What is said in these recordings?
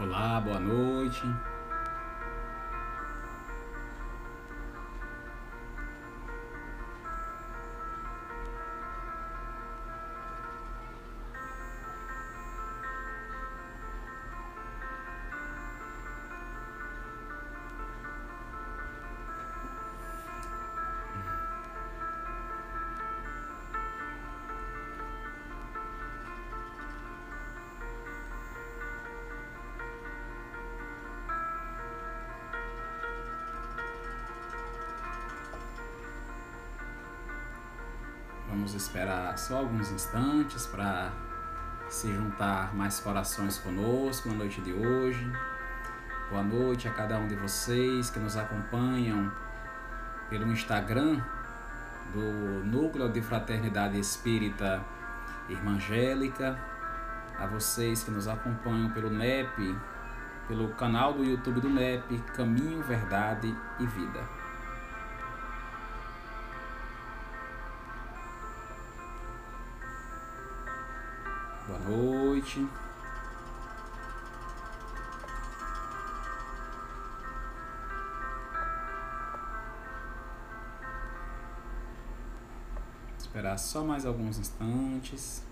Olá, boa noite. Esperar só alguns instantes para se juntar mais corações conosco na noite de hoje. Boa noite a cada um de vocês que nos acompanham pelo Instagram do Núcleo de Fraternidade Espírita Irmã Angélica, a vocês que nos acompanham pelo NEP, pelo canal do YouTube do NEP Caminho, Verdade e Vida. Noite. Esperar só mais alguns instantes.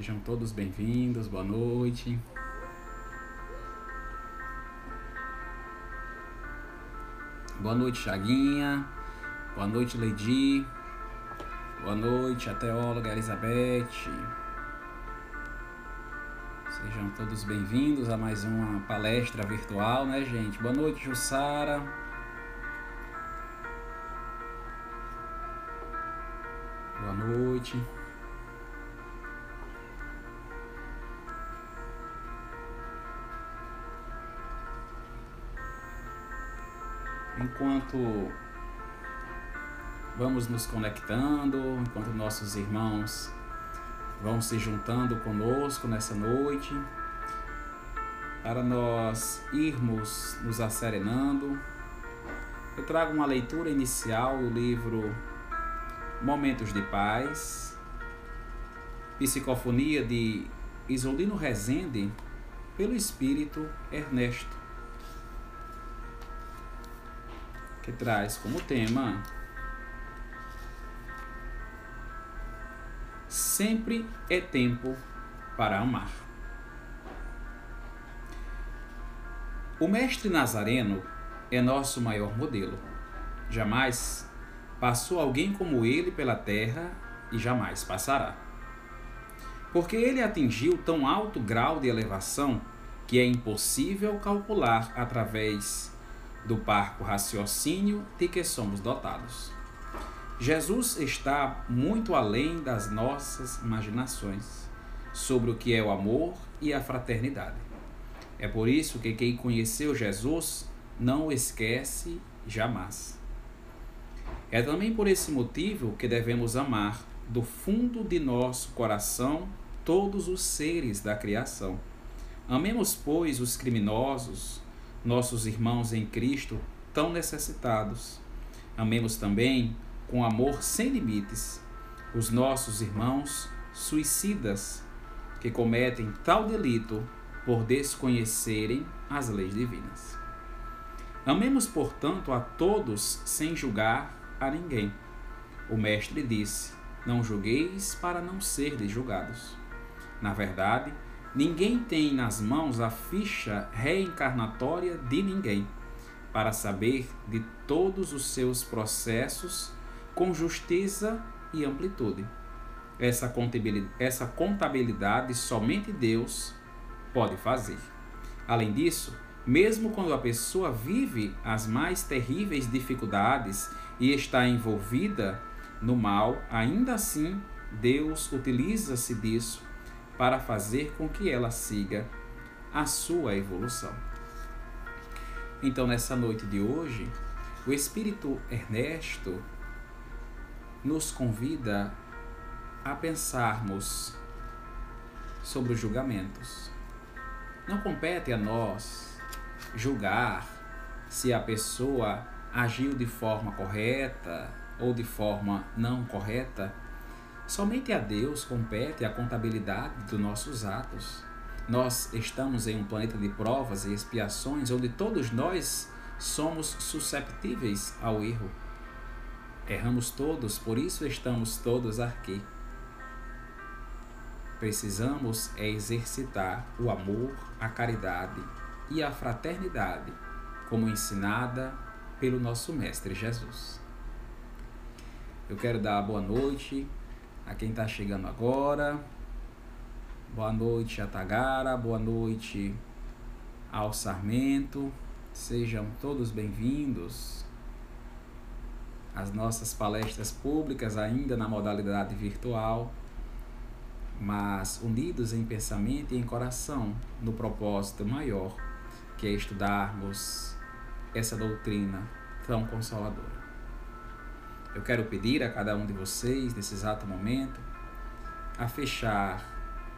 Sejam todos bem-vindos, boa noite. Boa noite, Chaguinha. Boa noite, Lady. Boa noite, a teóloga Elizabeth. Sejam todos bem-vindos a mais uma palestra virtual, né, gente? Boa noite, Jussara. Boa noite. Enquanto vamos nos conectando, enquanto nossos irmãos vão se juntando conosco nessa noite, para nós irmos nos acerenando. Eu trago uma leitura inicial do livro Momentos de Paz, psicofonia de Isolino Rezende, pelo espírito Ernesto. Que traz como tema Sempre é tempo para amar. O Mestre Nazareno é nosso maior modelo. Jamais passou alguém como ele pela terra e jamais passará. Porque ele atingiu tão alto grau de elevação que é impossível calcular através do parco raciocínio de que somos dotados. Jesus está muito além das nossas imaginações sobre o que é o amor e a fraternidade. É por isso que quem conheceu Jesus não o esquece jamais. É também por esse motivo que devemos amar do fundo de nosso coração todos os seres da criação. Amemos, pois, os criminosos, nossos irmãos em Cristo tão necessitados. Amemos também, com amor sem limites, os nossos irmãos suicidas que cometem tal delito por desconhecerem as leis divinas. Amemos, portanto, a todos sem julgar a ninguém. O Mestre disse: Não julgueis para não serdes julgados. Na verdade, Ninguém tem nas mãos a ficha reencarnatória de ninguém para saber de todos os seus processos com justiça e amplitude. Essa contabilidade, essa contabilidade somente Deus pode fazer. Além disso, mesmo quando a pessoa vive as mais terríveis dificuldades e está envolvida no mal, ainda assim Deus utiliza-se disso para fazer com que ela siga a sua evolução. Então, nessa noite de hoje, o Espírito Ernesto nos convida a pensarmos sobre os julgamentos. Não compete a nós julgar se a pessoa agiu de forma correta ou de forma não correta. Somente a Deus compete a contabilidade dos nossos atos. Nós estamos em um planeta de provas e expiações onde todos nós somos susceptíveis ao erro. Erramos todos, por isso estamos todos aqui. Precisamos é exercitar o amor, a caridade e a fraternidade, como ensinada pelo nosso Mestre Jesus. Eu quero dar boa noite a quem está chegando agora, Boa noite a Tagara, boa noite ao Sarmento. Sejam todos bem-vindos às nossas palestras públicas, ainda na modalidade virtual, mas unidos em pensamento e em coração no propósito maior, que é estudarmos essa doutrina tão consoladora. Eu quero pedir a cada um de vocês, nesse exato momento, a fechar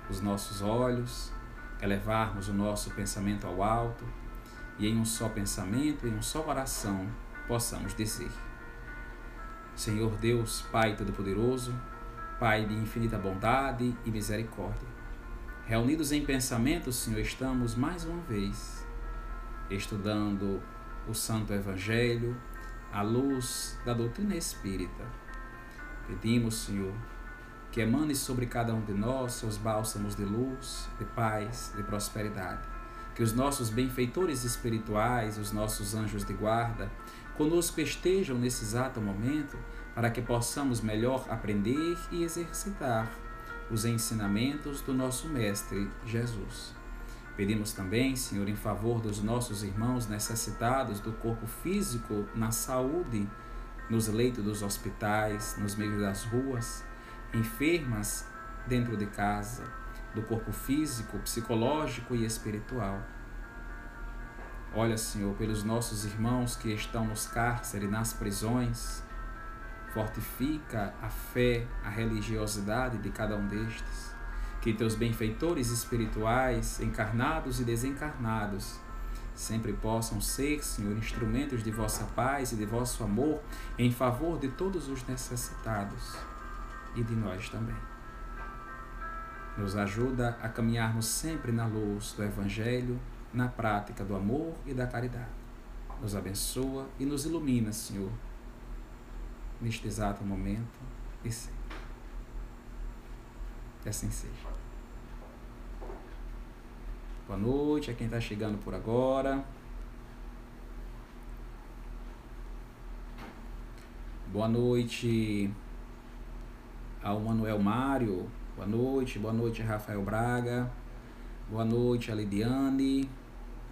os nossos olhos, elevarmos o nosso pensamento ao alto e em um só pensamento, em um só oração, possamos dizer: Senhor Deus, Pai Todo-Poderoso, Pai de infinita bondade e misericórdia, reunidos em pensamento, Senhor, estamos mais uma vez estudando o Santo Evangelho à luz da doutrina espírita. Pedimos, Senhor, que emane sobre cada um de nós seus bálsamos de luz, de paz, de prosperidade. Que os nossos benfeitores espirituais, os nossos anjos de guarda, conosco estejam nesse exato momento, para que possamos melhor aprender e exercitar os ensinamentos do nosso Mestre Jesus. Pedimos também, Senhor, em favor dos nossos irmãos necessitados do corpo físico na saúde, nos leitos dos hospitais, nos meios das ruas, enfermas dentro de casa, do corpo físico, psicológico e espiritual. Olha, Senhor, pelos nossos irmãos que estão nos cárceres, nas prisões, fortifica a fé, a religiosidade de cada um destes. Que teus benfeitores espirituais, encarnados e desencarnados, sempre possam ser, Senhor, instrumentos de vossa paz e de vosso amor em favor de todos os necessitados e de nós também. Nos ajuda a caminharmos sempre na luz do Evangelho, na prática do amor e da caridade. Nos abençoa e nos ilumina, Senhor, neste exato momento e sempre. Que assim seja. Boa noite a quem está chegando por agora. Boa noite ao Manuel Mário, boa noite, boa noite Rafael Braga, boa noite a Lidiane,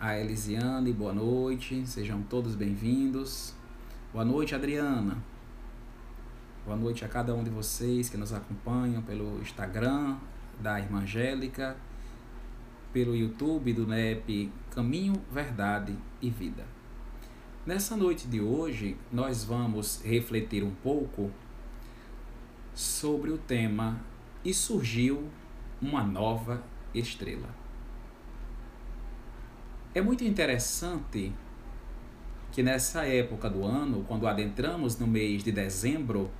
a Elisiane, boa noite, sejam todos bem-vindos. Boa noite, Adriana. Boa noite a cada um de vocês que nos acompanham pelo Instagram da Irmã Angélica, pelo YouTube do NEP Caminho, Verdade e Vida. Nessa noite de hoje, nós vamos refletir um pouco sobre o tema E surgiu uma nova estrela. É muito interessante que nessa época do ano, quando adentramos no mês de dezembro,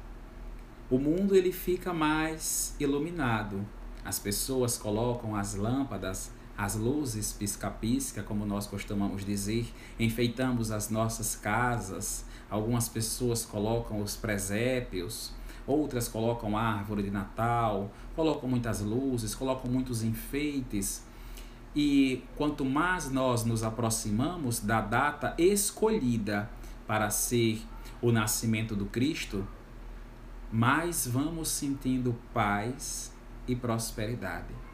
o mundo ele fica mais iluminado. As pessoas colocam as lâmpadas, as luzes pisca-pisca, como nós costumamos dizer, enfeitamos as nossas casas. Algumas pessoas colocam os presépios, outras colocam árvore de Natal, colocam muitas luzes, colocam muitos enfeites. E quanto mais nós nos aproximamos da data escolhida para ser o nascimento do Cristo, mais vamos sentindo paz e prosperidade.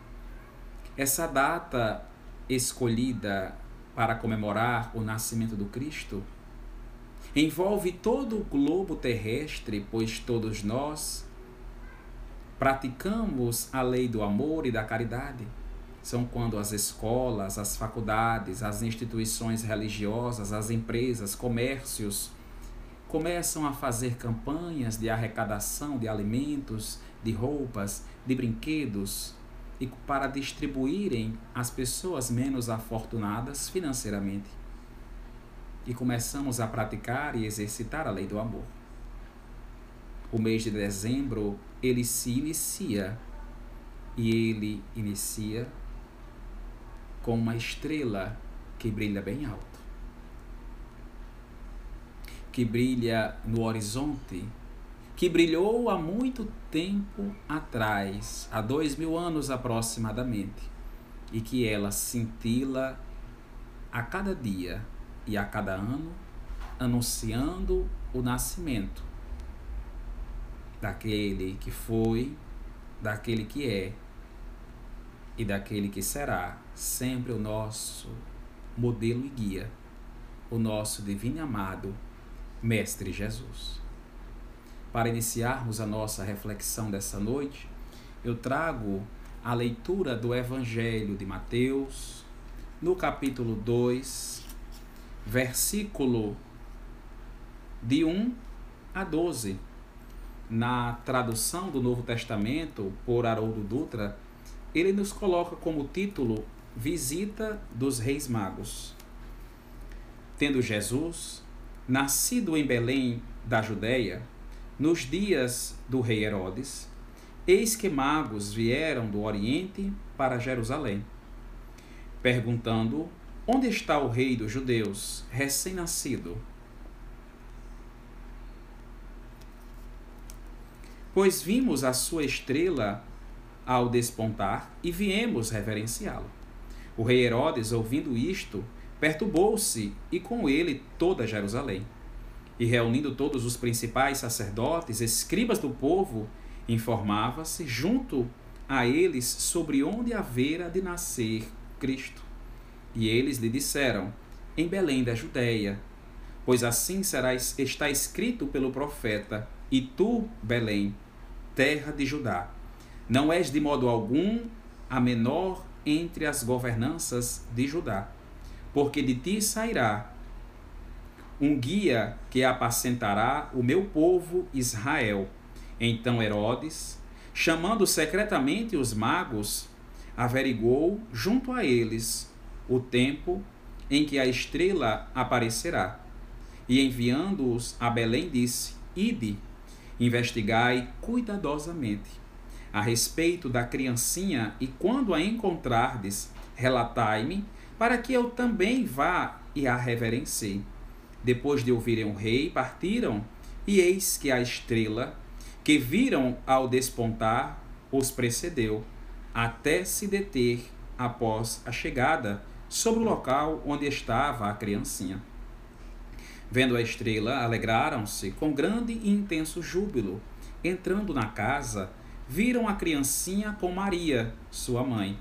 Essa data escolhida para comemorar o nascimento do Cristo envolve todo o globo terrestre, pois todos nós praticamos a lei do amor e da caridade. São quando as escolas, as faculdades, as instituições religiosas, as empresas, comércios começam a fazer campanhas de arrecadação de alimentos, de roupas, de brinquedos, e para distribuírem às pessoas menos afortunadas financeiramente. E começamos a praticar e exercitar a lei do amor. O mês de dezembro, ele se inicia e ele inicia com uma estrela que brilha bem alto, que brilha no horizonte que brilhou há muito tempo atrás, há dois mil anos aproximadamente, e que ela cintila a cada dia e a cada ano, anunciando o nascimento daquele que foi, daquele que é e daquele que será sempre o nosso modelo e guia, o nosso divino amado Mestre Jesus para iniciarmos a nossa reflexão dessa noite, eu trago a leitura do Evangelho de Mateus, no capítulo 2, versículo de 1 a 12. Na tradução do Novo Testamento, por Haroldo Dutra, ele nos coloca como título Visita dos Reis Magos. Tendo Jesus nascido em Belém da Judéia, nos dias do rei Herodes, eis que magos vieram do Oriente para Jerusalém, perguntando: Onde está o rei dos judeus, recém-nascido? Pois vimos a sua estrela ao despontar e viemos reverenciá-lo. O rei Herodes, ouvindo isto, perturbou-se e com ele toda Jerusalém e reunindo todos os principais sacerdotes, escribas do povo, informava-se junto a eles sobre onde havera de nascer Cristo. E eles lhe disseram: Em Belém da Judéia, pois assim será está escrito pelo profeta: E tu, Belém, terra de Judá, não és de modo algum a menor entre as governanças de Judá, porque de ti sairá um guia que apacentará o meu povo Israel. Então Herodes, chamando secretamente os magos, averigou junto a eles o tempo em que a estrela aparecerá. E enviando-os a Belém, disse: Ide, investigai cuidadosamente a respeito da criancinha, e quando a encontrardes, relatai-me, para que eu também vá e a reverencie. Depois de ouvirem o rei, partiram, e eis que a estrela, que viram ao despontar, os precedeu, até se deter após a chegada sobre o local onde estava a criancinha. Vendo a estrela, alegraram-se com grande e intenso júbilo. Entrando na casa, viram a criancinha com Maria, sua mãe,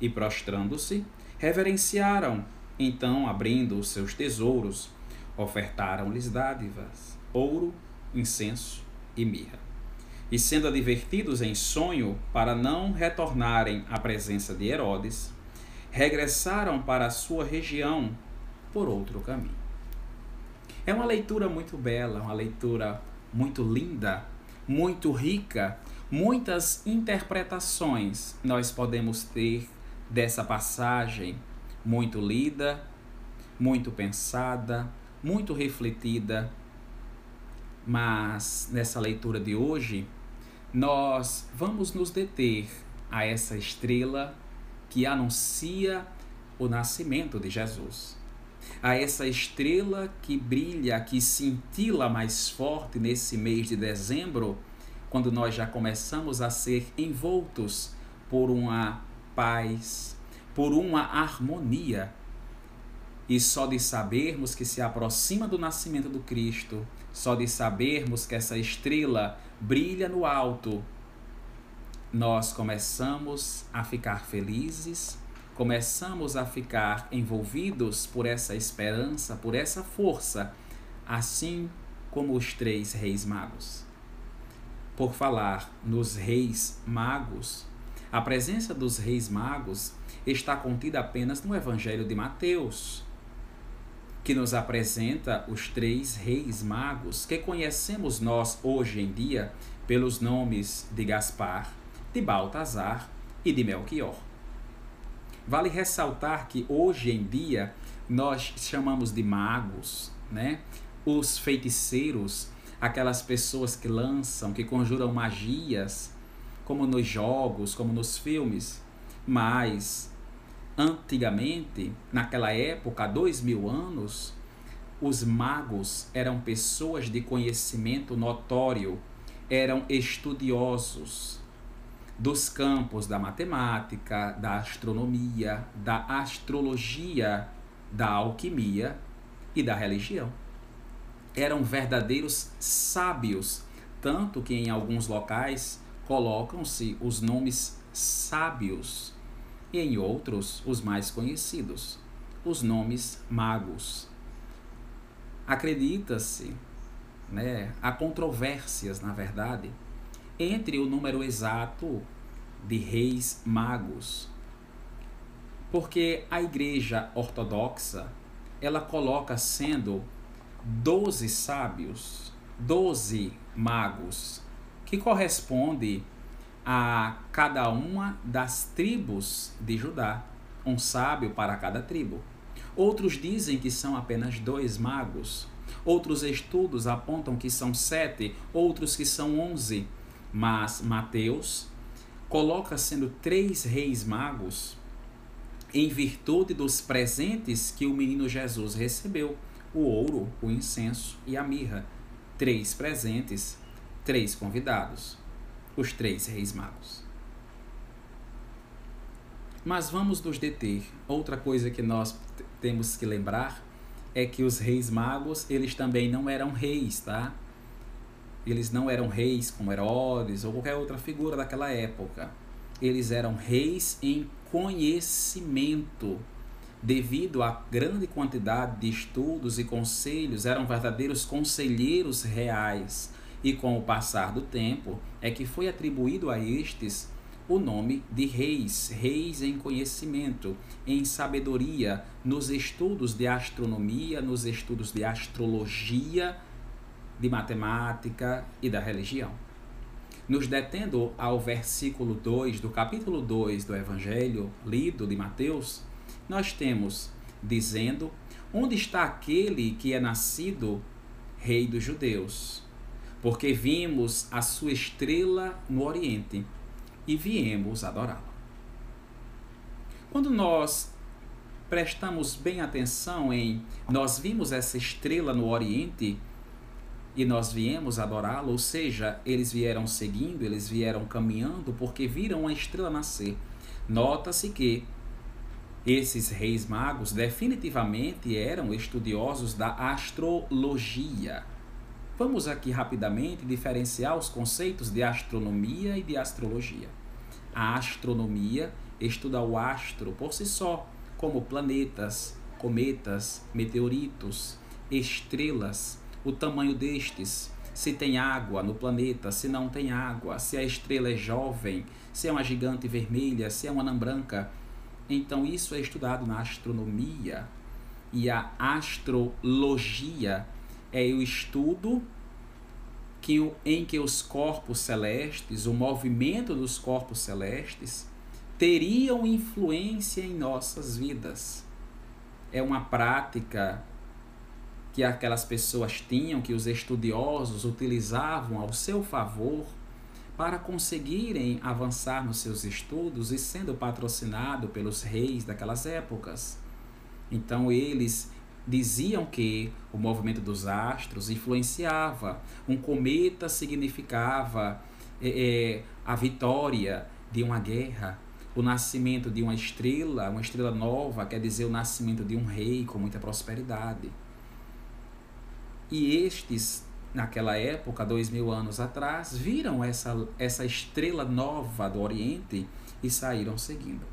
e prostrando-se, reverenciaram. Então, abrindo os seus tesouros, ofertaram-lhes dádivas, ouro, incenso e mirra. E sendo advertidos em sonho para não retornarem à presença de Herodes, regressaram para a sua região por outro caminho. É uma leitura muito bela, uma leitura muito linda, muito rica, muitas interpretações nós podemos ter dessa passagem, muito lida, muito pensada, muito refletida, mas nessa leitura de hoje, nós vamos nos deter a essa estrela que anuncia o nascimento de Jesus. A essa estrela que brilha, que cintila mais forte nesse mês de dezembro, quando nós já começamos a ser envoltos por uma paz, por uma harmonia e só de sabermos que se aproxima do nascimento do Cristo, só de sabermos que essa estrela brilha no alto, nós começamos a ficar felizes, começamos a ficar envolvidos por essa esperança, por essa força, assim como os três reis magos. Por falar nos reis magos, a presença dos reis magos está contida apenas no Evangelho de Mateus, que nos apresenta os três reis magos que conhecemos nós hoje em dia pelos nomes de Gaspar, de Baltazar e de Melchior. Vale ressaltar que hoje em dia nós chamamos de magos, né? Os feiticeiros, aquelas pessoas que lançam, que conjuram magias, como nos jogos, como nos filmes. Mas antigamente, naquela época, há dois mil anos, os magos eram pessoas de conhecimento notório, eram estudiosos dos campos da matemática, da astronomia, da astrologia, da alquimia e da religião. Eram verdadeiros sábios, tanto que em alguns locais colocam-se os nomes sábios e em outros os mais conhecidos, os nomes magos. Acredita-se, né, há controvérsias, na verdade, entre o número exato de reis magos. Porque a igreja ortodoxa, ela coloca sendo doze sábios, doze magos, que corresponde a cada uma das tribos de Judá, um sábio para cada tribo. Outros dizem que são apenas dois magos. Outros estudos apontam que são sete, outros que são onze. Mas Mateus coloca sendo três reis magos em virtude dos presentes que o menino Jesus recebeu: o ouro, o incenso e a mirra. Três presentes, três convidados, os três reis magos. Mas vamos nos deter. Outra coisa que nós temos que lembrar é que os reis magos, eles também não eram reis, tá? Eles não eram reis como Herodes ou qualquer outra figura daquela época. Eles eram reis em conhecimento. Devido à grande quantidade de estudos e conselhos, eram verdadeiros conselheiros reais. E com o passar do tempo, é que foi atribuído a estes o nome de reis, reis em conhecimento, em sabedoria, nos estudos de astronomia, nos estudos de astrologia, de matemática e da religião. Nos detendo ao versículo 2 do capítulo 2 do Evangelho lido de Mateus, nós temos dizendo: Onde está aquele que é nascido Rei dos Judeus? Porque vimos a sua estrela no Oriente e viemos adorá-lo. Quando nós prestamos bem atenção em nós vimos essa estrela no Oriente e nós viemos adorá-lo, ou seja, eles vieram seguindo, eles vieram caminhando porque viram a estrela nascer. Nota-se que esses reis magos definitivamente eram estudiosos da astrologia. Vamos aqui rapidamente diferenciar os conceitos de astronomia e de astrologia. A astronomia estuda o astro por si só, como planetas, cometas, meteoritos, estrelas, o tamanho destes, se tem água no planeta, se não tem água, se a estrela é jovem, se é uma gigante vermelha, se é uma anã branca. Então isso é estudado na astronomia. E a astrologia é o estudo que, em que os corpos celestes, o movimento dos corpos celestes, teriam influência em nossas vidas. É uma prática que aquelas pessoas tinham, que os estudiosos utilizavam ao seu favor para conseguirem avançar nos seus estudos e sendo patrocinado pelos reis daquelas épocas. Então eles diziam que o movimento dos astros influenciava. Um cometa significava é, é, a vitória de uma guerra. O nascimento de uma estrela, uma estrela nova, quer dizer o nascimento de um rei com muita prosperidade. E estes, naquela época, dois mil anos atrás, viram essa, essa estrela nova do Oriente e saíram seguindo.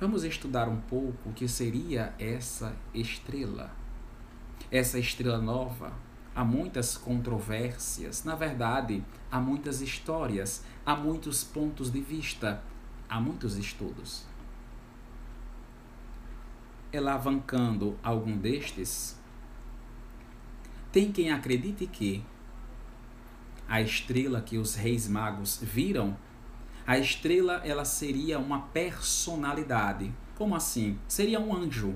Vamos estudar um pouco o que seria essa estrela. Essa estrela nova. Há muitas controvérsias, na verdade, há muitas histórias, há muitos pontos de vista, há muitos estudos. Elavancando algum destes, tem quem acredite que a estrela que os reis magos viram A estrela ela seria uma personalidade. Como assim? Seria um anjo.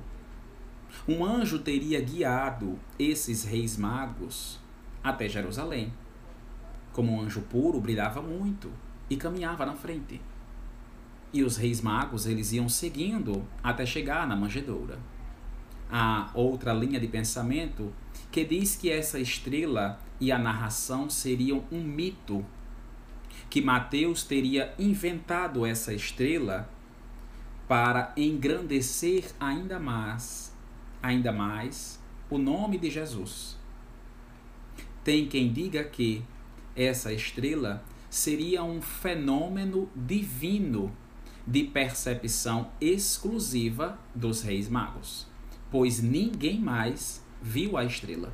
Um anjo teria guiado esses reis magos até Jerusalém. Como um anjo puro, brilhava muito e caminhava na frente. E os reis magos, eles iam seguindo até chegar na manjedoura. Há outra linha de pensamento que diz que essa estrela e a narração seriam um mito, que Mateus teria inventado essa estrela para engrandecer ainda mais, ainda mais o nome de Jesus. Tem quem diga que essa estrela seria um fenômeno divino de percepção exclusiva dos reis magos, pois ninguém mais viu a estrela.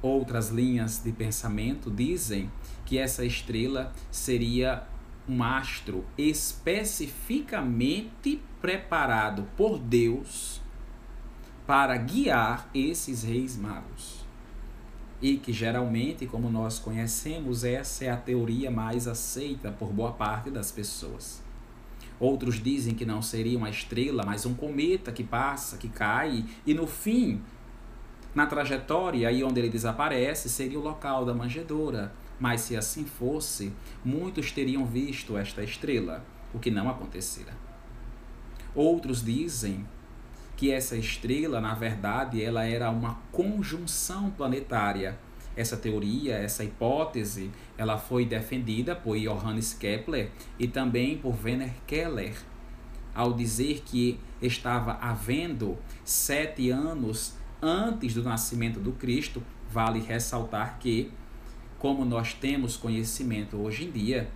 Outras linhas de pensamento dizem que essa estrela seria um astro especificamente preparado por Deus para guiar esses reis magos. E que geralmente, como nós conhecemos, essa é a teoria mais aceita por boa parte das pessoas. Outros dizem que não seria uma estrela, mas um cometa que passa, que cai, e no fim, na trajetória, aí onde ele desaparece, seria o local da manjedoura. Mas se assim fosse, muitos teriam visto esta estrela, o que não acontecera. Outros dizem que essa estrela, na verdade, ela era uma conjunção planetária. Essa teoria, essa hipótese, ela foi defendida por Johannes Kepler e também por Werner Keller, ao dizer que estava havendo sete anos antes do nascimento do Cristo. Vale ressaltar que, como nós temos conhecimento hoje em dia,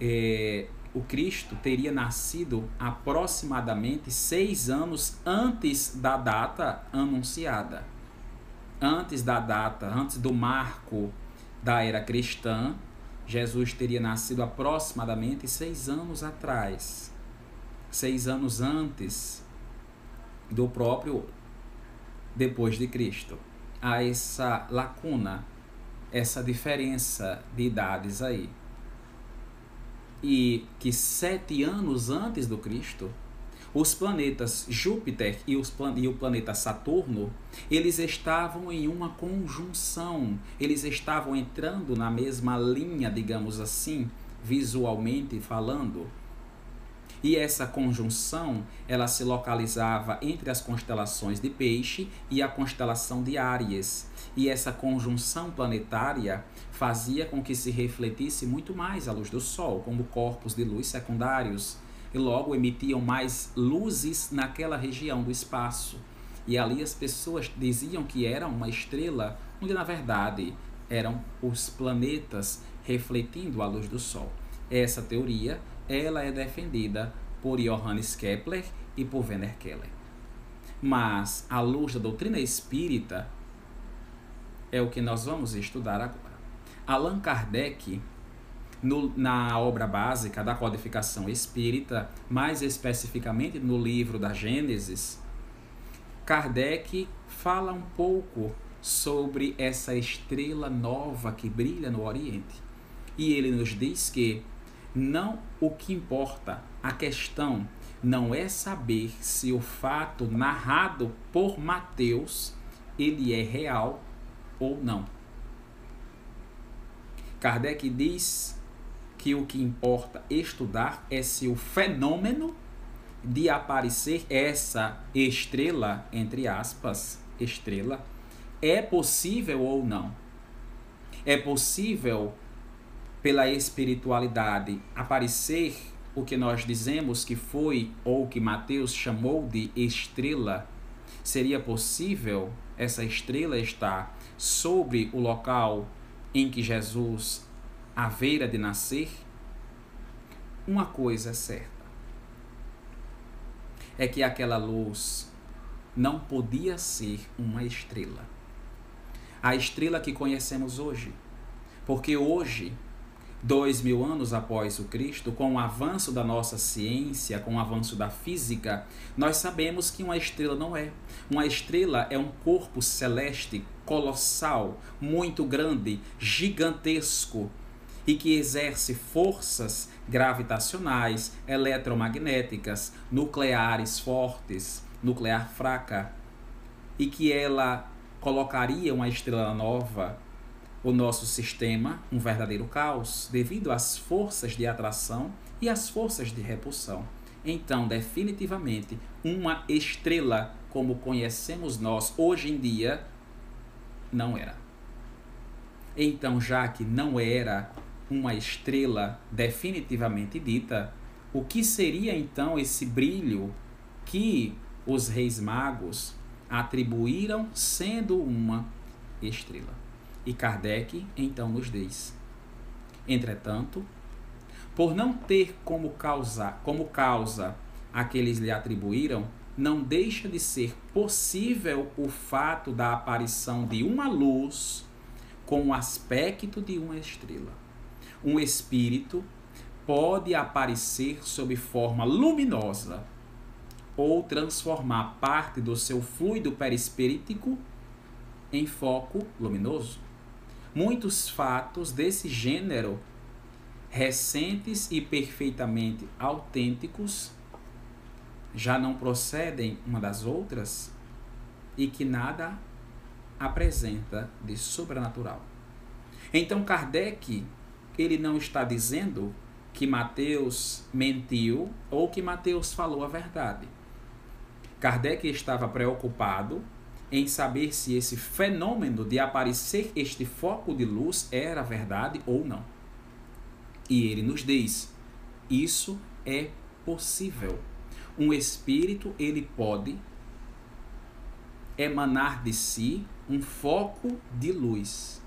é, o Cristo teria nascido aproximadamente seis anos antes da data anunciada. Antes da data, antes do marco da era cristã, Jesus teria nascido aproximadamente seis anos atrás. Seis anos antes do próprio depois de Cristo. Há essa lacuna, essa diferença de idades aí e que sete anos antes do Cristo, os planetas Júpiter e, os, e o planeta Saturno, eles estavam em uma conjunção, eles estavam entrando na mesma linha, digamos assim, visualmente falando. E essa conjunção, ela se localizava entre as constelações de Peixe e a constelação de Áries. E essa conjunção planetária fazia com que se refletisse muito mais a luz do Sol, como corpos de luz secundários, e logo emitiam mais luzes naquela região do espaço. E ali as pessoas diziam que era uma estrela, onde na verdade eram os planetas refletindo a luz do Sol. Essa teoria, ela é defendida por Johannes Kepler e por Werner Keller. Mas a luz da doutrina espírita é o que nós vamos estudar agora. Allan Kardec, no, na obra básica da codificação espírita, mais especificamente no livro da Gênesis, Kardec fala um pouco sobre essa estrela nova que brilha no Oriente. E ele nos diz que não o que importa, a questão não é saber se o fato narrado por Mateus ele é real ou não. Kardec diz que o que importa estudar é se o fenômeno de aparecer essa estrela, entre aspas, estrela, é possível ou não. É possível, pela espiritualidade, aparecer o que nós dizemos que foi, ou que Mateus chamou de estrela? Seria possível essa estrela estar sobre o local em que Jesus haveira de nascer, uma coisa é certa: é que aquela luz não podia ser uma estrela. A estrela que conhecemos hoje. Porque hoje, dois mil anos após o Cristo, com o avanço da nossa ciência, com o avanço da física, nós sabemos que uma estrela não é. Uma estrela é um corpo celeste colossal, muito grande, gigantesco. e que exerce forças gravitacionais, eletromagnéticas, nucleares fortes, nuclear fraca, e que ela colocaria uma estrela nova o nosso sistema um verdadeiro caos devido às forças de atração e às forças de repulsão. Então, definitivamente, uma estrela como conhecemos nós hoje em dia não era. Então, já que não era uma estrela definitivamente dita, o que seria então esse brilho que os reis magos atribuíram sendo uma estrela? E Kardec então nos diz: Entretanto, por não ter como causa, como causa a que eles lhe atribuíram, não deixa de ser possível o fato da aparição de uma luz com o aspecto de uma estrela. Um espírito pode aparecer sob forma luminosa ou transformar parte do seu fluido perispirítico em foco luminoso. Muitos fatos desse gênero, recentes e perfeitamente autênticos, já não procedem uma das outras e que nada apresenta de sobrenatural. Então Kardec, ele não está dizendo que Mateus mentiu ou que Mateus falou a verdade. Kardec estava preocupado em saber se esse fenômeno de aparecer este foco de luz era verdade ou não. E ele nos diz: isso é possível. Um espírito ele pode emanar de si um foco de luz.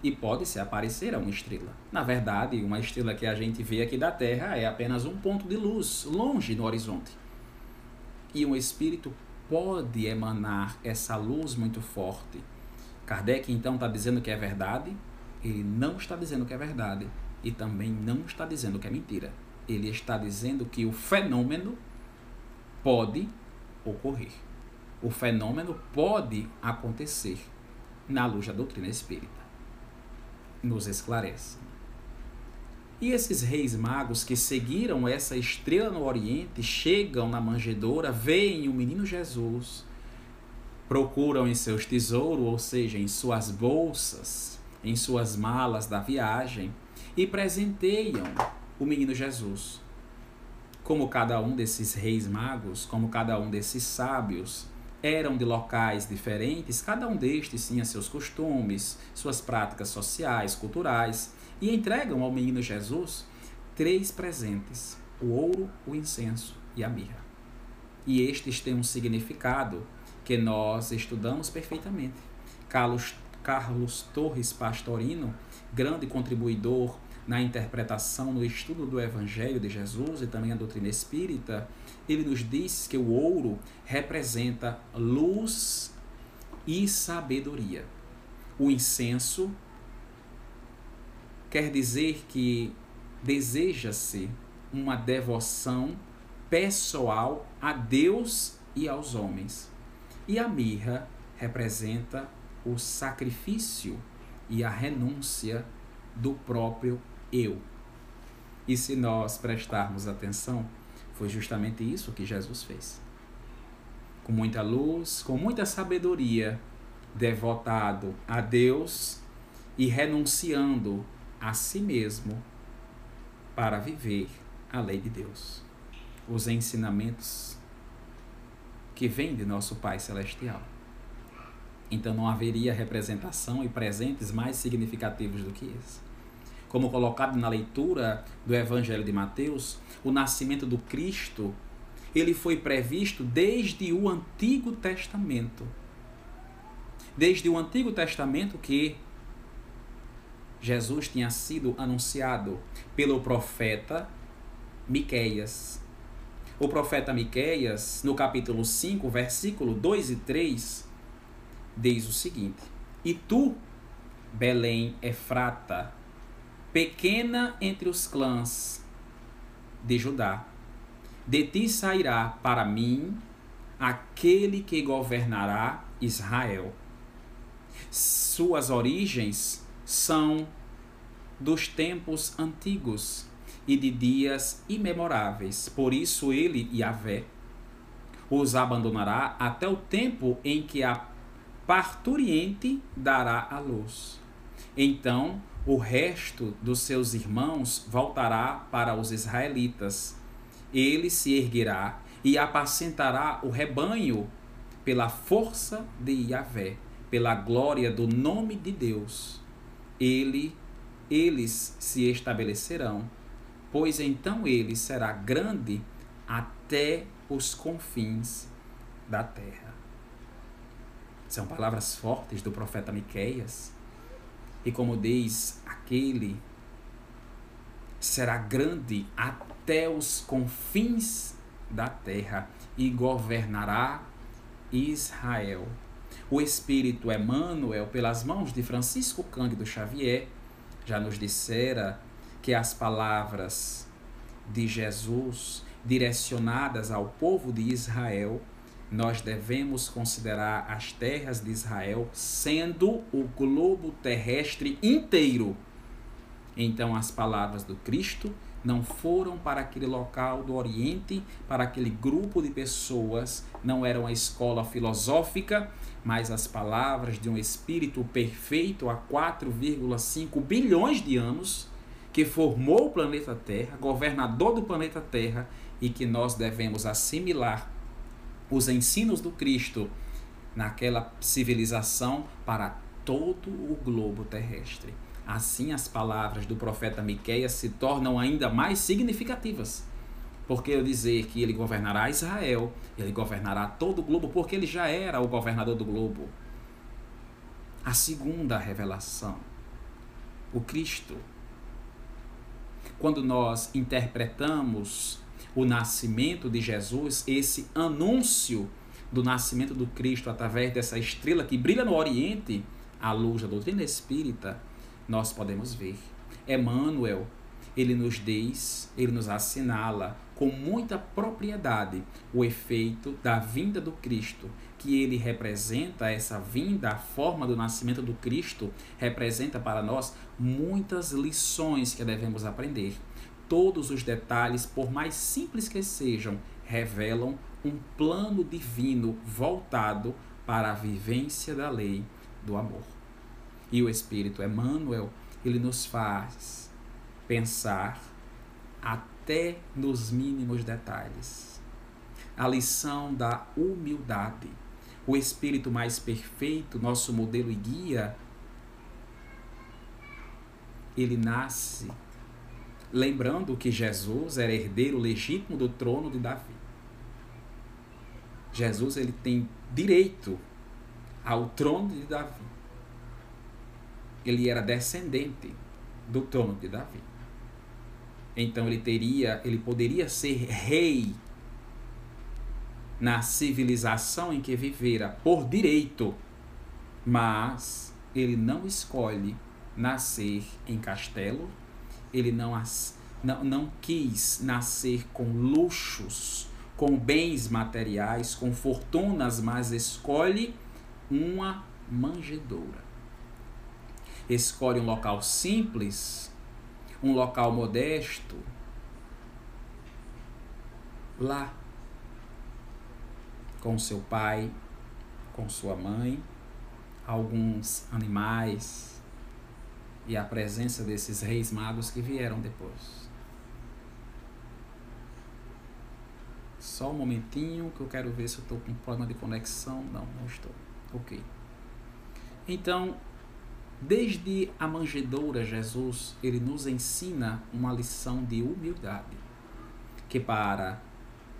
E pode se aparecer a uma estrela. Na verdade, uma estrela que a gente vê aqui da Terra é apenas um ponto de luz longe no horizonte. E um espírito pode emanar essa luz muito forte. Kardec então está dizendo que é verdade, ele não está dizendo que é verdade e também não está dizendo que é mentira. Ele está dizendo que o fenômeno pode ocorrer o fenômeno pode acontecer na luz da doutrina espírita. Nos esclarece. E esses reis magos que seguiram essa estrela no Oriente chegam na manjedoura, veem o menino Jesus, procuram em seus tesouros, ou seja, em suas bolsas, em suas malas da viagem, e presenteiam o menino Jesus. Como cada um desses reis magos, como cada um desses sábios, eram de locais diferentes, cada um destes tinha seus costumes, suas práticas sociais, culturais, e entregam ao menino Jesus três presentes: o ouro, o incenso e a mirra. E estes têm um significado que nós estudamos perfeitamente. Carlos, Carlos Torres Pastorino, grande contribuidor na interpretação, no estudo do Evangelho de Jesus e também a doutrina espírita, ele nos diz que o ouro representa luz e sabedoria. O incenso quer dizer que deseja-se uma devoção pessoal a Deus e aos homens. E a mirra representa o sacrifício e a renúncia do próprio eu. E se nós prestarmos atenção, foi justamente isso que Jesus fez. Com muita luz, com muita sabedoria, devotado a Deus e renunciando a si mesmo para viver a lei de Deus. Os ensinamentos que vêm de nosso Pai Celestial. Então não haveria representação e presentes mais significativos do que esse como colocado na leitura do Evangelho de Mateus, o nascimento do Cristo, ele foi previsto desde o Antigo Testamento. Desde o Antigo Testamento que Jesus tinha sido anunciado pelo profeta Miqueias. O profeta Miqueias, no capítulo 5, versículo 2 e 3, diz o seguinte: E tu, Belém Efrata, pequena entre os clãs de Judá. De ti sairá para mim aquele que governará Israel. Suas origens são dos tempos antigos e de dias imemoráveis. Por isso ele, Yahvé, os abandonará até o tempo em que a parturiente dará a luz. Então o resto dos seus irmãos voltará para os israelitas. Ele se erguerá e apacentará o rebanho pela força de Yahvé, pela glória do nome de Deus. Ele, eles se estabelecerão, pois então ele será grande até os confins da terra. São palavras fortes do profeta Miqueias. E como diz aquele, será grande até os confins da terra e governará Israel. O Espírito Emmanuel, pelas mãos de Francisco Cândido Xavier, já nos dissera que as palavras de Jesus direcionadas ao povo de Israel, nós devemos considerar as terras de Israel sendo o globo terrestre inteiro. Então, as palavras do Cristo não foram para aquele local do Oriente, para aquele grupo de pessoas, não eram a escola filosófica, mas as palavras de um espírito perfeito há 4,5 bilhões de anos, que formou o planeta Terra, governador do planeta Terra, e que nós devemos assimilar os ensinos do Cristo naquela civilização para todo o globo terrestre. Assim, as palavras do profeta Miqueias se tornam ainda mais significativas. Porque eu dizer que ele governará Israel, ele governará todo o globo, porque ele já era o governador do globo. A segunda revelação, o Cristo. Quando nós interpretamos o nascimento de Jesus, esse anúncio do nascimento do Cristo através dessa estrela que brilha no Oriente, a luz da doutrina espírita, nós podemos ver. Emmanuel, ele nos diz, ele nos assinala com muita propriedade o efeito da vinda do Cristo, que ele representa essa vinda, a forma do nascimento do Cristo, representa para nós muitas lições que devemos aprender. Todos os detalhes, por mais simples que sejam, revelam um plano divino voltado para a vivência da lei do amor. E o Espírito Emmanuel, ele nos faz pensar até nos mínimos detalhes. A lição da humildade. O Espírito mais perfeito, nosso modelo e guia, ele nasce lembrando que Jesus era herdeiro legítimo do trono de Davi. Jesus ele tem direito ao trono de Davi ele era descendente do trono de Davi. Então ele teria, ele poderia ser rei na civilização em que vivera por direito, mas ele não escolhe nascer em castelo, ele não, não, não quis nascer com luxos, com bens materiais, com fortunas, mas escolhe uma manjedoura. Escolhe um local simples, um local modesto, lá, com seu pai, com sua mãe, alguns animais e a presença desses reis magos que vieram depois. Só um momentinho que eu quero ver se eu estou com problema de conexão. Não, não estou. Ok. Então, Desde a manjedoura, Jesus, ele nos ensina uma lição de humildade, que para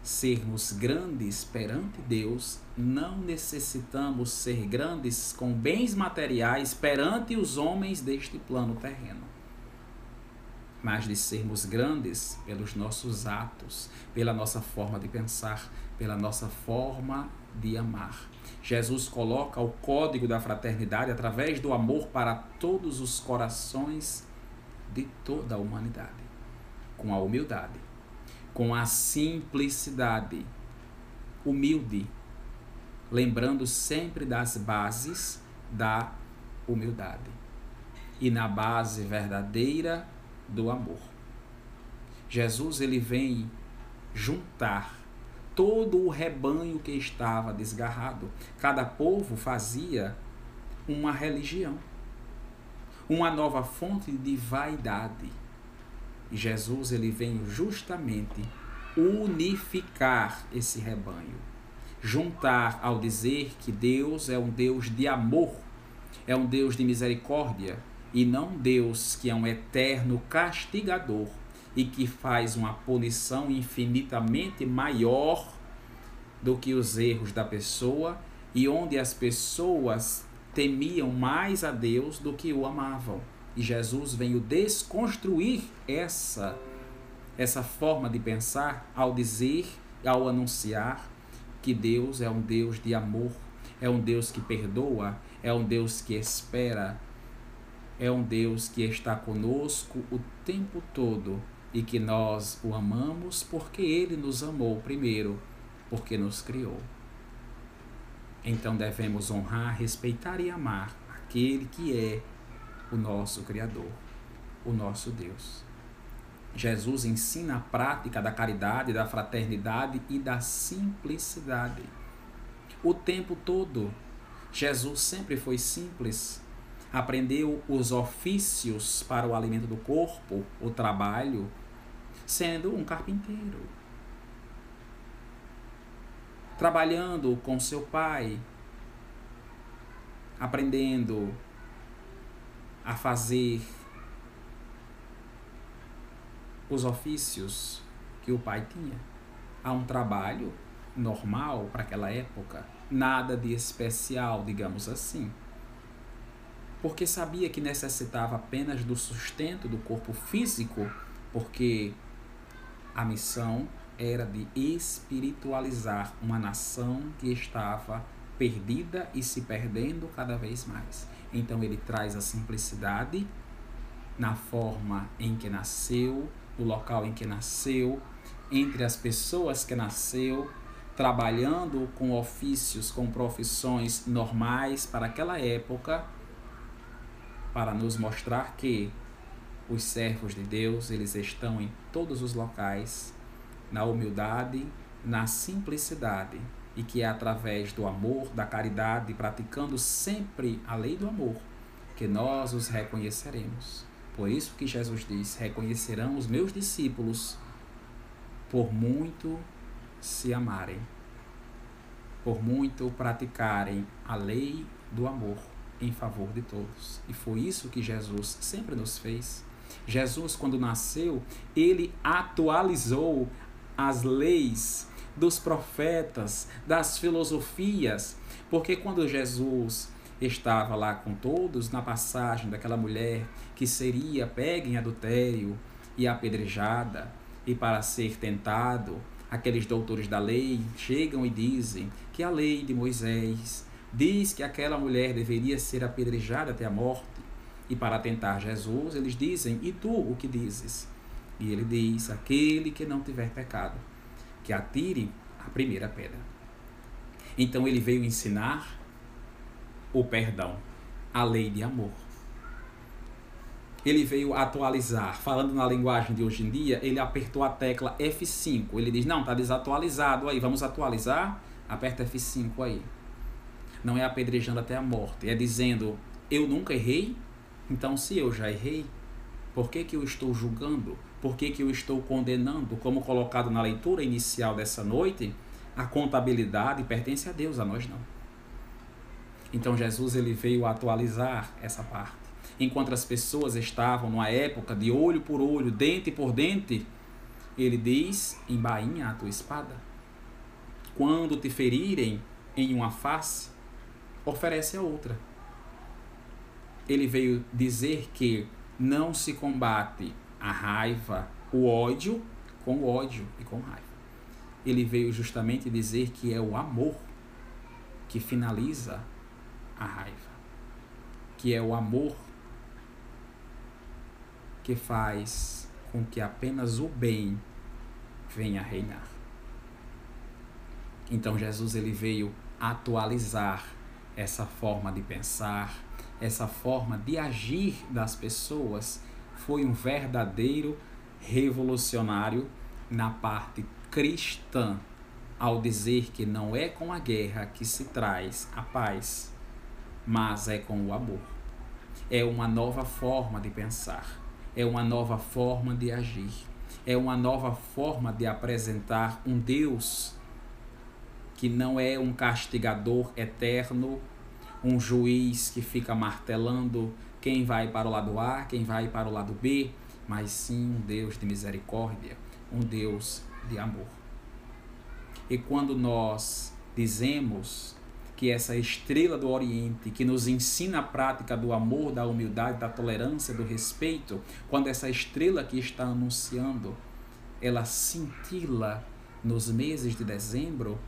sermos grandes perante Deus, não necessitamos ser grandes com bens materiais perante os homens deste plano terreno, mas de sermos grandes pelos nossos atos, pela nossa forma de pensar, pela nossa forma de amar. Jesus coloca o código da fraternidade através do amor para todos os corações de toda a humanidade, com a humildade, com a simplicidade, humilde, lembrando sempre das bases da humildade. e na base verdadeira do amor. Jesus ele vem juntar todo o rebanho que estava desgarrado. Cada povo fazia uma religião, uma nova fonte de vaidade. E Jesus ele vem justamente unificar esse rebanho, juntar ao dizer que Deus é um Deus de amor, é um Deus de misericórdia e não Deus que é um eterno castigador e que faz uma punição infinitamente maior do que os erros da pessoa e onde as pessoas temiam mais a Deus do que o amavam. E Jesus veio desconstruir essa essa forma de pensar ao dizer, ao anunciar que Deus é um Deus de amor, é um Deus que perdoa, é um Deus que espera, é um Deus que está conosco o tempo todo e que nós o amamos porque ele nos amou primeiro, porque nos criou. Então devemos honrar, respeitar e amar aquele que é o nosso Criador, o nosso Deus. Jesus ensina a prática da caridade, da fraternidade e da simplicidade. O tempo todo, Jesus sempre foi simples, aprendeu os ofícios para o alimento do corpo, o trabalho, sendo um carpinteiro. Trabalhando com seu pai, aprendendo a fazer os ofícios que o pai tinha. Há um trabalho normal para aquela época, nada de especial, digamos assim porque sabia que necessitava apenas do sustento do corpo físico, porque a missão era de espiritualizar uma nação que estava perdida e se perdendo cada vez mais. Então ele traz a simplicidade na forma em que nasceu, no local em que nasceu, entre as pessoas que nasceu, trabalhando com ofícios, com profissões normais para aquela época para nos mostrar que os servos de Deus, eles estão em todos os locais, na humildade, na simplicidade, e que é através do amor, da caridade, praticando sempre a lei do amor, que nós os reconheceremos. Por isso que Jesus diz: reconhecerão os meus discípulos por muito se amarem, por muito praticarem a lei do amor em favor de todos. E foi isso que Jesus sempre nos fez. Jesus, quando nasceu, ele atualizou as leis dos profetas, das filosofias, porque quando Jesus estava lá com todos na passagem daquela mulher que seria pega em adultério e apedrejada, e para ser tentado, aqueles doutores da lei chegam e dizem que a lei de Moisés diz que aquela mulher deveria ser apedrejada até a morte. E para tentar Jesus, eles dizem: E tu o que dizes? E ele diz: Aquele que não tiver pecado, que atire a primeira pedra. Então ele veio ensinar o perdão, a lei de amor. Ele veio atualizar, falando na linguagem de hoje em dia, ele apertou a tecla F5. Ele diz: Não, está desatualizado aí, vamos atualizar? Aperta F5 aí não é apedrejando até a morte, é dizendo: eu nunca errei, então se eu já errei, por que, que eu estou julgando? Por que, que eu estou condenando? Como colocado na leitura inicial dessa noite, a contabilidade pertence a Deus, a nós não. Então Jesus ele veio atualizar essa parte. Enquanto as pessoas estavam numa época de olho por olho, dente por dente, ele diz: embainha a tua espada. Quando te ferirem em uma face, oferece a outra. Ele veio dizer que não se combate a raiva, o ódio com ódio e com raiva. Ele veio justamente dizer que é o amor que finaliza a raiva, que é o amor que faz com que apenas o bem venha reinar. Então Jesus ele veio atualizar essa forma de pensar, essa forma de agir das pessoas foi um verdadeiro revolucionário na parte cristã, ao dizer que não é com a guerra que se traz a paz, mas é com o amor. É uma nova forma de pensar, é uma nova forma de agir, é uma nova forma de apresentar um Deus que não é um castigador eterno, um juiz que fica martelando quem vai para o lado A, quem vai para o lado B, mas sim um Deus de misericórdia, um Deus de amor. E quando nós dizemos que essa estrela do Oriente, que nos ensina a prática do amor, da humildade, da tolerância, do respeito, quando essa estrela que está anunciando, ela cintila nos meses de dezembro,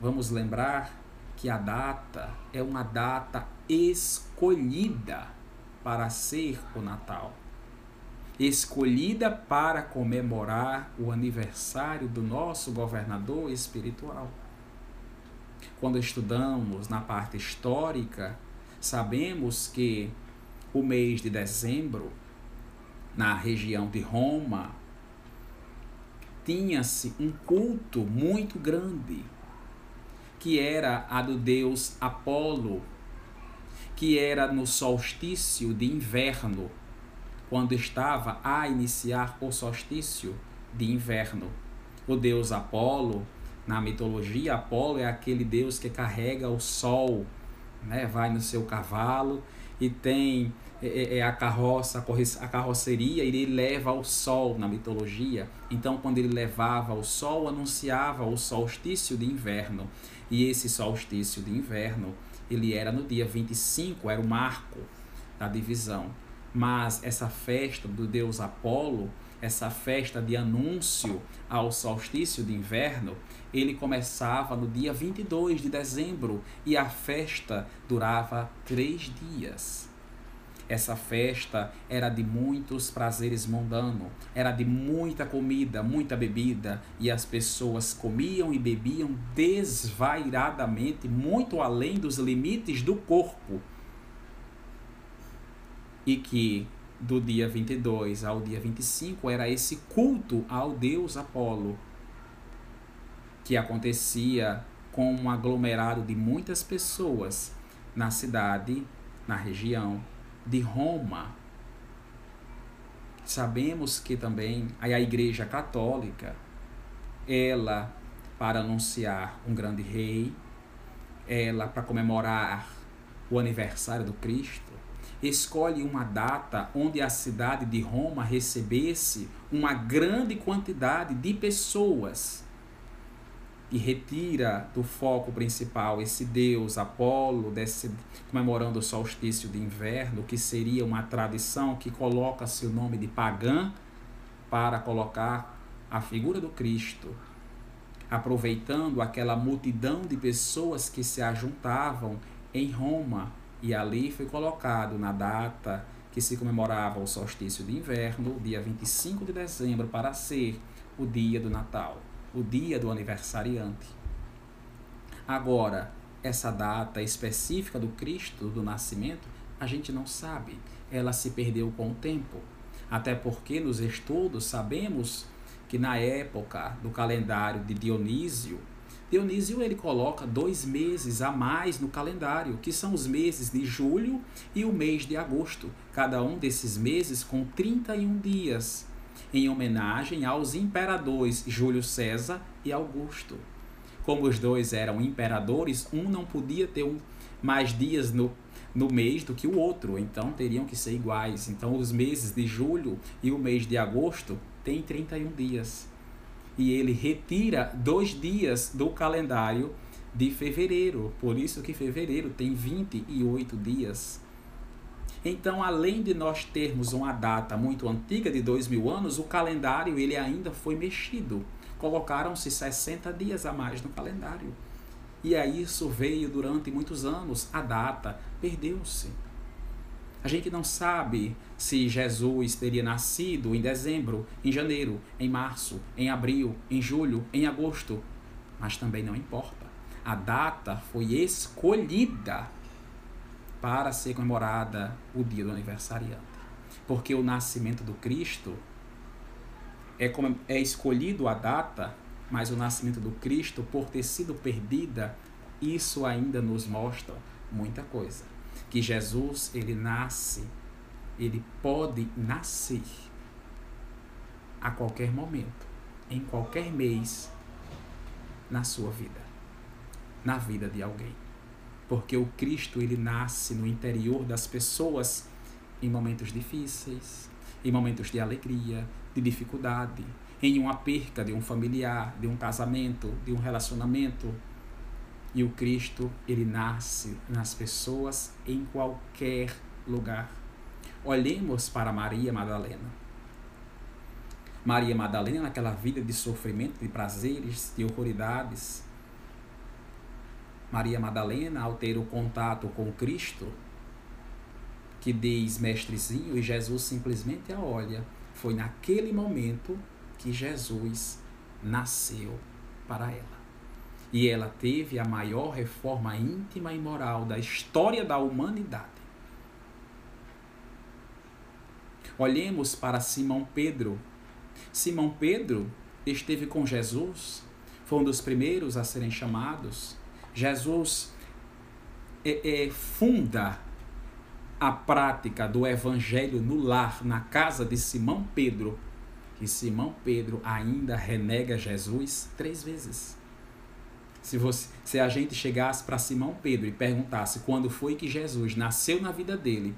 Vamos lembrar que a data é uma data escolhida para ser o Natal. Escolhida para comemorar o aniversário do nosso governador espiritual. Quando estudamos na parte histórica, sabemos que o mês de dezembro, na região de Roma, tinha-se um culto muito grande que era a do deus Apolo, que era no solstício de inverno, quando estava a iniciar o solstício de inverno. O deus Apolo, na mitologia, Apolo é aquele deus que carrega o sol, né? vai no seu cavalo e tem é, é, é a carroça, a carroceria, ele leva o sol na mitologia. Então, quando ele levava o sol, anunciava o solstício de inverno. E esse solstício de inverno, ele era no dia 25, era o marco da divisão. Mas essa festa do deus Apolo, essa festa de anúncio ao solstício de inverno, ele começava no dia 22 de dezembro e a festa durava três dias. Essa festa era de muitos prazeres mundanos, era de muita comida, muita bebida, e as pessoas comiam e bebiam desvairadamente, muito além dos limites do corpo. E que do dia 22 ao dia 25 era esse culto ao deus Apolo, que acontecia com um aglomerado de muitas pessoas na cidade, na região de Roma. Sabemos que também a Igreja Católica, ela, para anunciar um grande rei, ela, para comemorar o aniversário do Cristo, escolhe uma data onde a cidade de Roma recebesse uma grande quantidade de pessoas e retira do foco principal esse deus Apolo, desse, comemorando o solstício de inverno, que seria uma tradição que coloca seu nome de pagã para colocar a figura do Cristo, aproveitando aquela multidão de pessoas que se ajuntavam em Roma, e ali foi colocado na data que se comemorava o solstício de inverno, dia 25 de dezembro, para ser o dia do Natal o dia do aniversariante. Agora, essa data específica do Cristo, do nascimento, a gente não sabe. Ela se perdeu com o tempo. Até porque nos estudos sabemos que na época do calendário de Dionísio, Dionísio ele coloca dois meses a mais no calendário, que são os meses de julho e o mês de agosto, cada um desses meses com 31 dias em homenagem aos imperadores Júlio César e Augusto. Como os dois eram imperadores, um não podia ter um, mais dias no, no mês do que o outro, então teriam que ser iguais. Então, os meses de julho e o mês de agosto têm 31 dias. E ele retira dois dias do calendário de fevereiro, por isso que fevereiro tem 28 dias. Então, além de nós termos uma data muito antiga de dois mil anos, o calendário ele ainda foi mexido. Colocaram-se 60 dias a mais no calendário. E aí isso veio durante muitos anos. A data perdeu-se. A gente não sabe se Jesus teria nascido em dezembro, em janeiro, em março, em abril, em julho, em agosto. Mas também não importa. A data foi escolhida para ser comemorada o dia do aniversariante. Porque o nascimento do Cristo é, como, é escolhido a data, mas o nascimento do Cristo, por ter sido perdida, isso ainda nos mostra muita coisa. Que Jesus, ele nasce, ele pode nascer a qualquer momento, em qualquer mês na sua vida, na vida de alguém. Porque o Cristo, ele nasce no interior das pessoas em momentos difíceis, em momentos de alegria, de dificuldade, em uma perca de um familiar, de um casamento, de um relacionamento. E o Cristo, ele nasce nas pessoas em qualquer lugar. Olhemos para Maria Madalena. Maria Madalena, naquela vida de sofrimento, de prazeres, de horroridades. Maria Madalena, ao ter o contato com Cristo, que diz mestrezinho, e Jesus simplesmente a olha foi naquele momento que Jesus nasceu para ela. E ela teve a maior reforma íntima e moral da história da humanidade. Olhemos para Simão Pedro. Simão Pedro esteve com Jesus, foi um dos primeiros a serem chamados. Jesus é, é, funda a prática do evangelho no lar, na casa de Simão Pedro, que Simão Pedro ainda renega Jesus três vezes. Se, você, se a gente chegasse para Simão Pedro e perguntasse quando foi que Jesus nasceu na vida dele,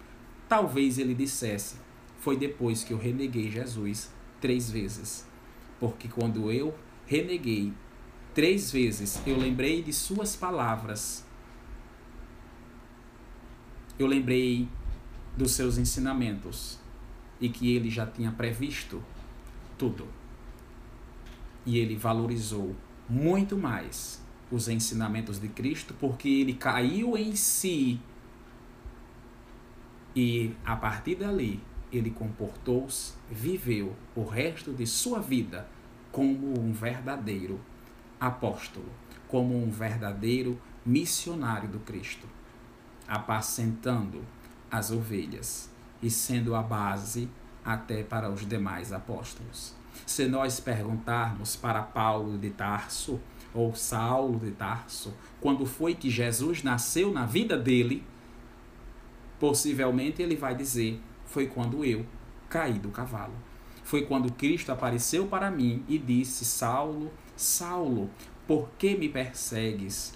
talvez ele dissesse: Foi depois que eu reneguei Jesus três vezes. Porque quando eu reneguei três vezes, eu lembrei de Suas palavras eu lembrei dos seus ensinamentos e que ele já tinha previsto tudo. E ele valorizou muito mais os ensinamentos de Cristo porque ele caiu em si e a partir dali ele comportou-se, viveu o resto de sua vida como um verdadeiro apóstolo, como um verdadeiro missionário do Cristo apacentando as ovelhas e sendo a base até para os demais apóstolos. Se nós perguntarmos para Paulo de Tarso ou Saulo de Tarso, quando foi que Jesus nasceu na vida dele, possivelmente ele vai dizer: foi quando eu caí do cavalo. Foi quando Cristo apareceu para mim e disse: Saulo, Saulo, por que me persegues?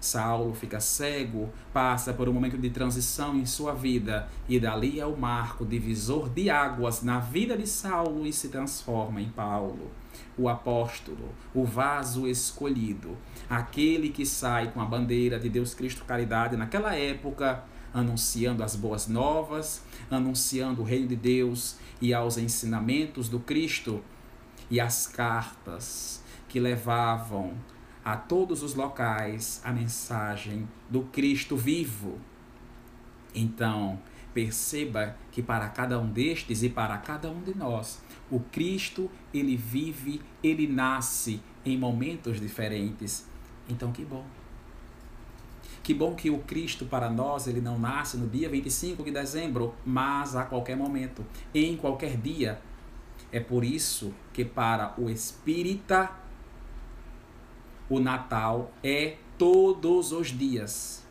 Saulo fica cego, passa por um momento de transição em sua vida e dali é o marco divisor de águas na vida de Saulo e se transforma em Paulo. O apóstolo, o vaso escolhido, aquele que sai com a bandeira de Deus Cristo Caridade naquela época, anunciando as boas novas, anunciando o reino de Deus e aos ensinamentos do Cristo e as cartas que levavam a todos os locais a mensagem do Cristo vivo. Então, perceba que para cada um destes e para cada um de nós, o Cristo, ele vive, ele nasce em momentos diferentes. Então, que bom. Que bom que o Cristo para nós, ele não nasce no dia 25 de dezembro, mas a qualquer momento, em qualquer dia. É por isso que para o espírita o Natal é todos os dias.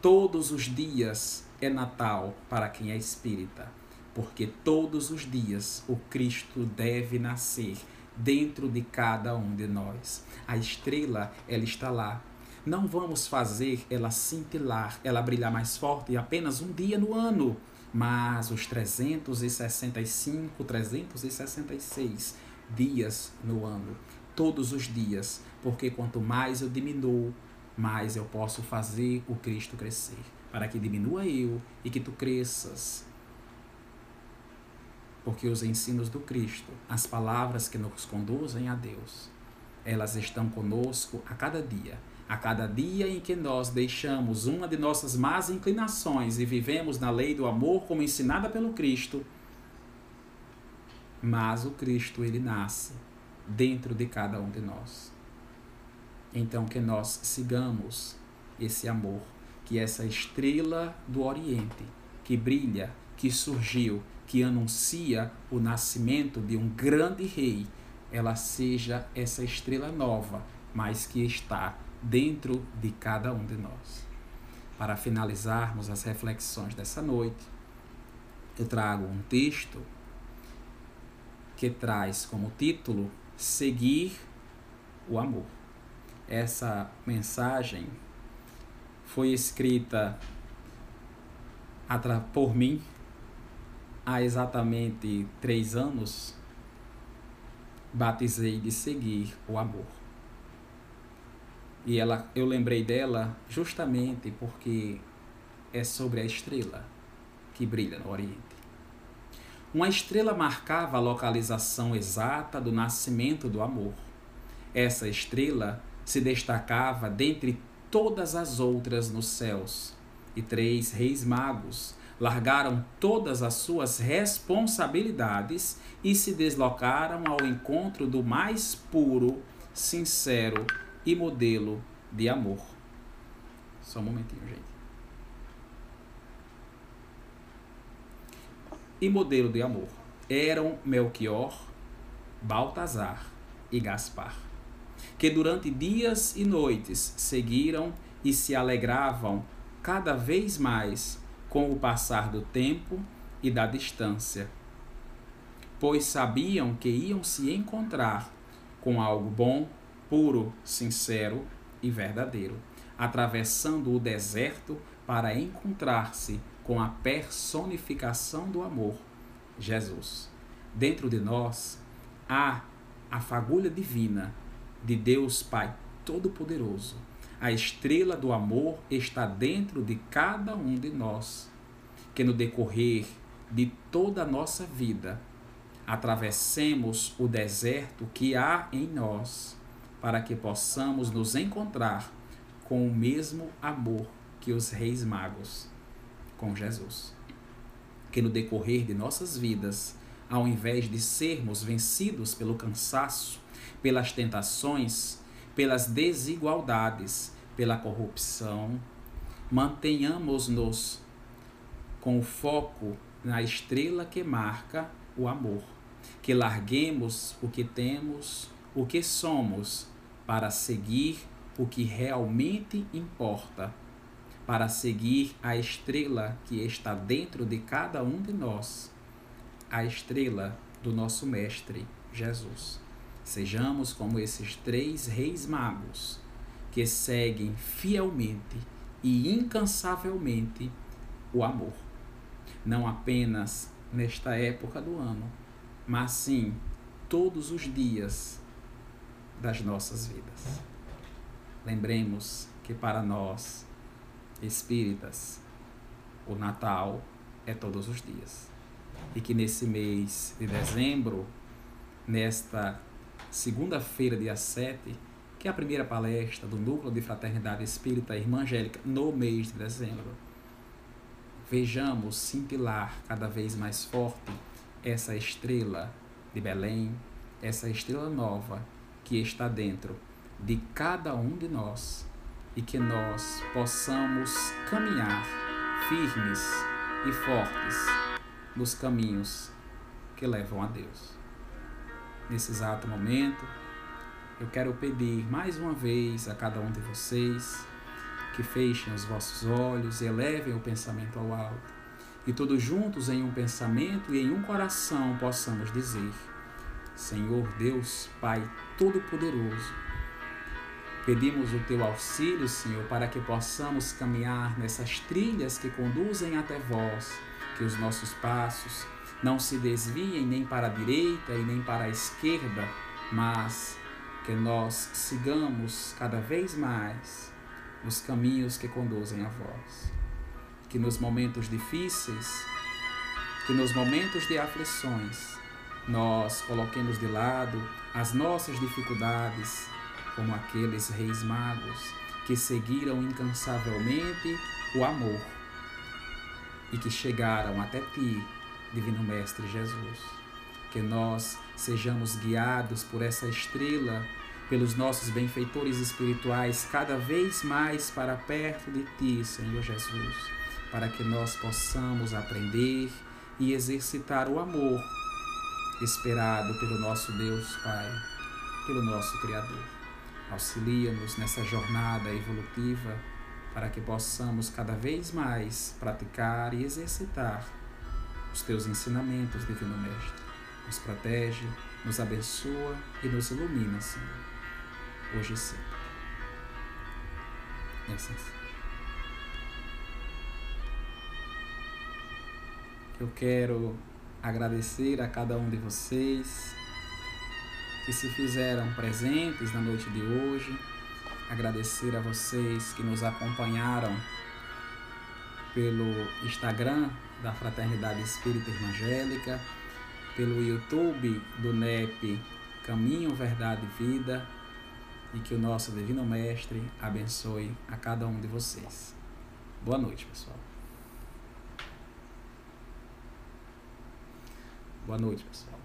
Todos os dias é Natal para quem é espírita, porque todos os dias o Cristo deve nascer dentro de cada um de nós. A estrela, ela está lá. Não vamos fazer ela cintilar, ela brilhar mais forte apenas um dia no ano, mas os 365, 366 dias no ano todos os dias, porque quanto mais eu diminuo, mais eu posso fazer o Cristo crescer, para que diminua eu e que tu cresças. Porque os ensinos do Cristo, as palavras que nos conduzem a Deus, elas estão conosco a cada dia. A cada dia em que nós deixamos uma de nossas más inclinações e vivemos na lei do amor como ensinada pelo Cristo, mas o Cristo ele nasce dentro de cada um de nós. Então, que nós sigamos esse amor que essa estrela do Oriente, que brilha, que surgiu, que anuncia o nascimento de um grande rei, ela seja essa estrela nova, mas que está dentro de cada um de nós. Para finalizarmos as reflexões dessa noite, eu trago um texto que traz como título Seguir o Amor. Essa mensagem foi escrita por mim há exatamente três anos. Batizei de seguir o amor. E ela, eu lembrei dela justamente porque é sobre a estrela que brilha no Oriente. Uma estrela marcava a localização exata do nascimento do amor. Essa estrela se destacava dentre todas as outras nos céus. E três reis magos largaram todas as suas responsabilidades e se deslocaram ao encontro do mais puro, sincero e modelo de amor. Só um momentinho, gente. E modelo de amor. Eram Melchior, Baltazar e Gaspar que durante dias e noites seguiram e se alegravam cada vez mais com o passar do tempo e da distância, pois sabiam que iam se encontrar com algo bom, puro, sincero e verdadeiro, atravessando o deserto para encontrar-se com a personificação do amor, Jesus. Dentro de nós há a fagulha divina de Deus Pai Todo-Poderoso. A estrela do amor está dentro de cada um de nós, que no decorrer de toda a nossa vida atravessemos o deserto que há em nós, para que possamos nos encontrar com o mesmo amor que os reis magos com Jesus. Que no decorrer de nossas vidas, ao invés de sermos vencidos pelo cansaço, pelas tentações, pelas desigualdades, pela corrupção. Mantenhamos-nos com o foco na estrela que marca o amor. Que larguemos o que temos, o que somos, para seguir o que realmente importa, para seguir a estrela que está dentro de cada um de nós, a estrela do nosso Mestre Jesus. Sejamos como esses três reis magos que seguem fielmente e incansavelmente o amor. Não apenas nesta época do ano, mas sim todos os dias das nossas vidas. Lembremos que para nós, espíritas, o Natal é todos os dias. E que nesse mês de dezembro, nesta segunda-feira, dia 7, que é a primeira palestra do Núcleo de Fraternidade Espírita Irmã Angélica no mês de dezembro. Vejamos cintilar cada vez mais forte essa estrela de Belém, essa estrela nova que está dentro de cada um de nós e que nós possamos caminhar firmes e fortes nos caminhos que levam a Deus nesse exato momento, eu quero pedir mais uma vez a cada um de vocês que fechem os vossos olhos e elevem o pensamento ao alto. E todos juntos em um pensamento e em um coração possamos dizer: Senhor Deus, Pai Todo-Poderoso, pedimos o teu auxílio, Senhor, para que possamos caminhar nessas trilhas que conduzem até vós, que os nossos passos não se desviem nem para a direita e nem para a esquerda, mas que nós sigamos cada vez mais os caminhos que conduzem a vós. Que nos momentos difíceis, que nos momentos de aflições, nós coloquemos de lado as nossas dificuldades, como aqueles reis magos que seguiram incansavelmente o amor e que chegaram até ti Divino Mestre Jesus. Que nós sejamos guiados por essa estrela pelos nossos benfeitores espirituais, cada vez mais para perto de Ti, Senhor Jesus, para que nós possamos aprender e exercitar o amor esperado pelo nosso Deus Pai, pelo nosso Criador. Auxilia-nos nessa jornada evolutiva para que possamos cada vez mais praticar e exercitar os teus ensinamentos, Divino Mestre. Nos protege, nos abençoa e nos ilumina, Senhor, hoje e sempre. E assim seja. Eu quero agradecer a cada um de vocês que se fizeram presentes na noite de hoje, agradecer a vocês que nos acompanharam pelo Instagram da Fraternidade Espírita Evangélica, pelo YouTube do NEP Caminho, Verdade e Vida, e que o nosso Divino Mestre abençoe a cada um de vocês. Boa noite, pessoal. Boa noite, pessoal.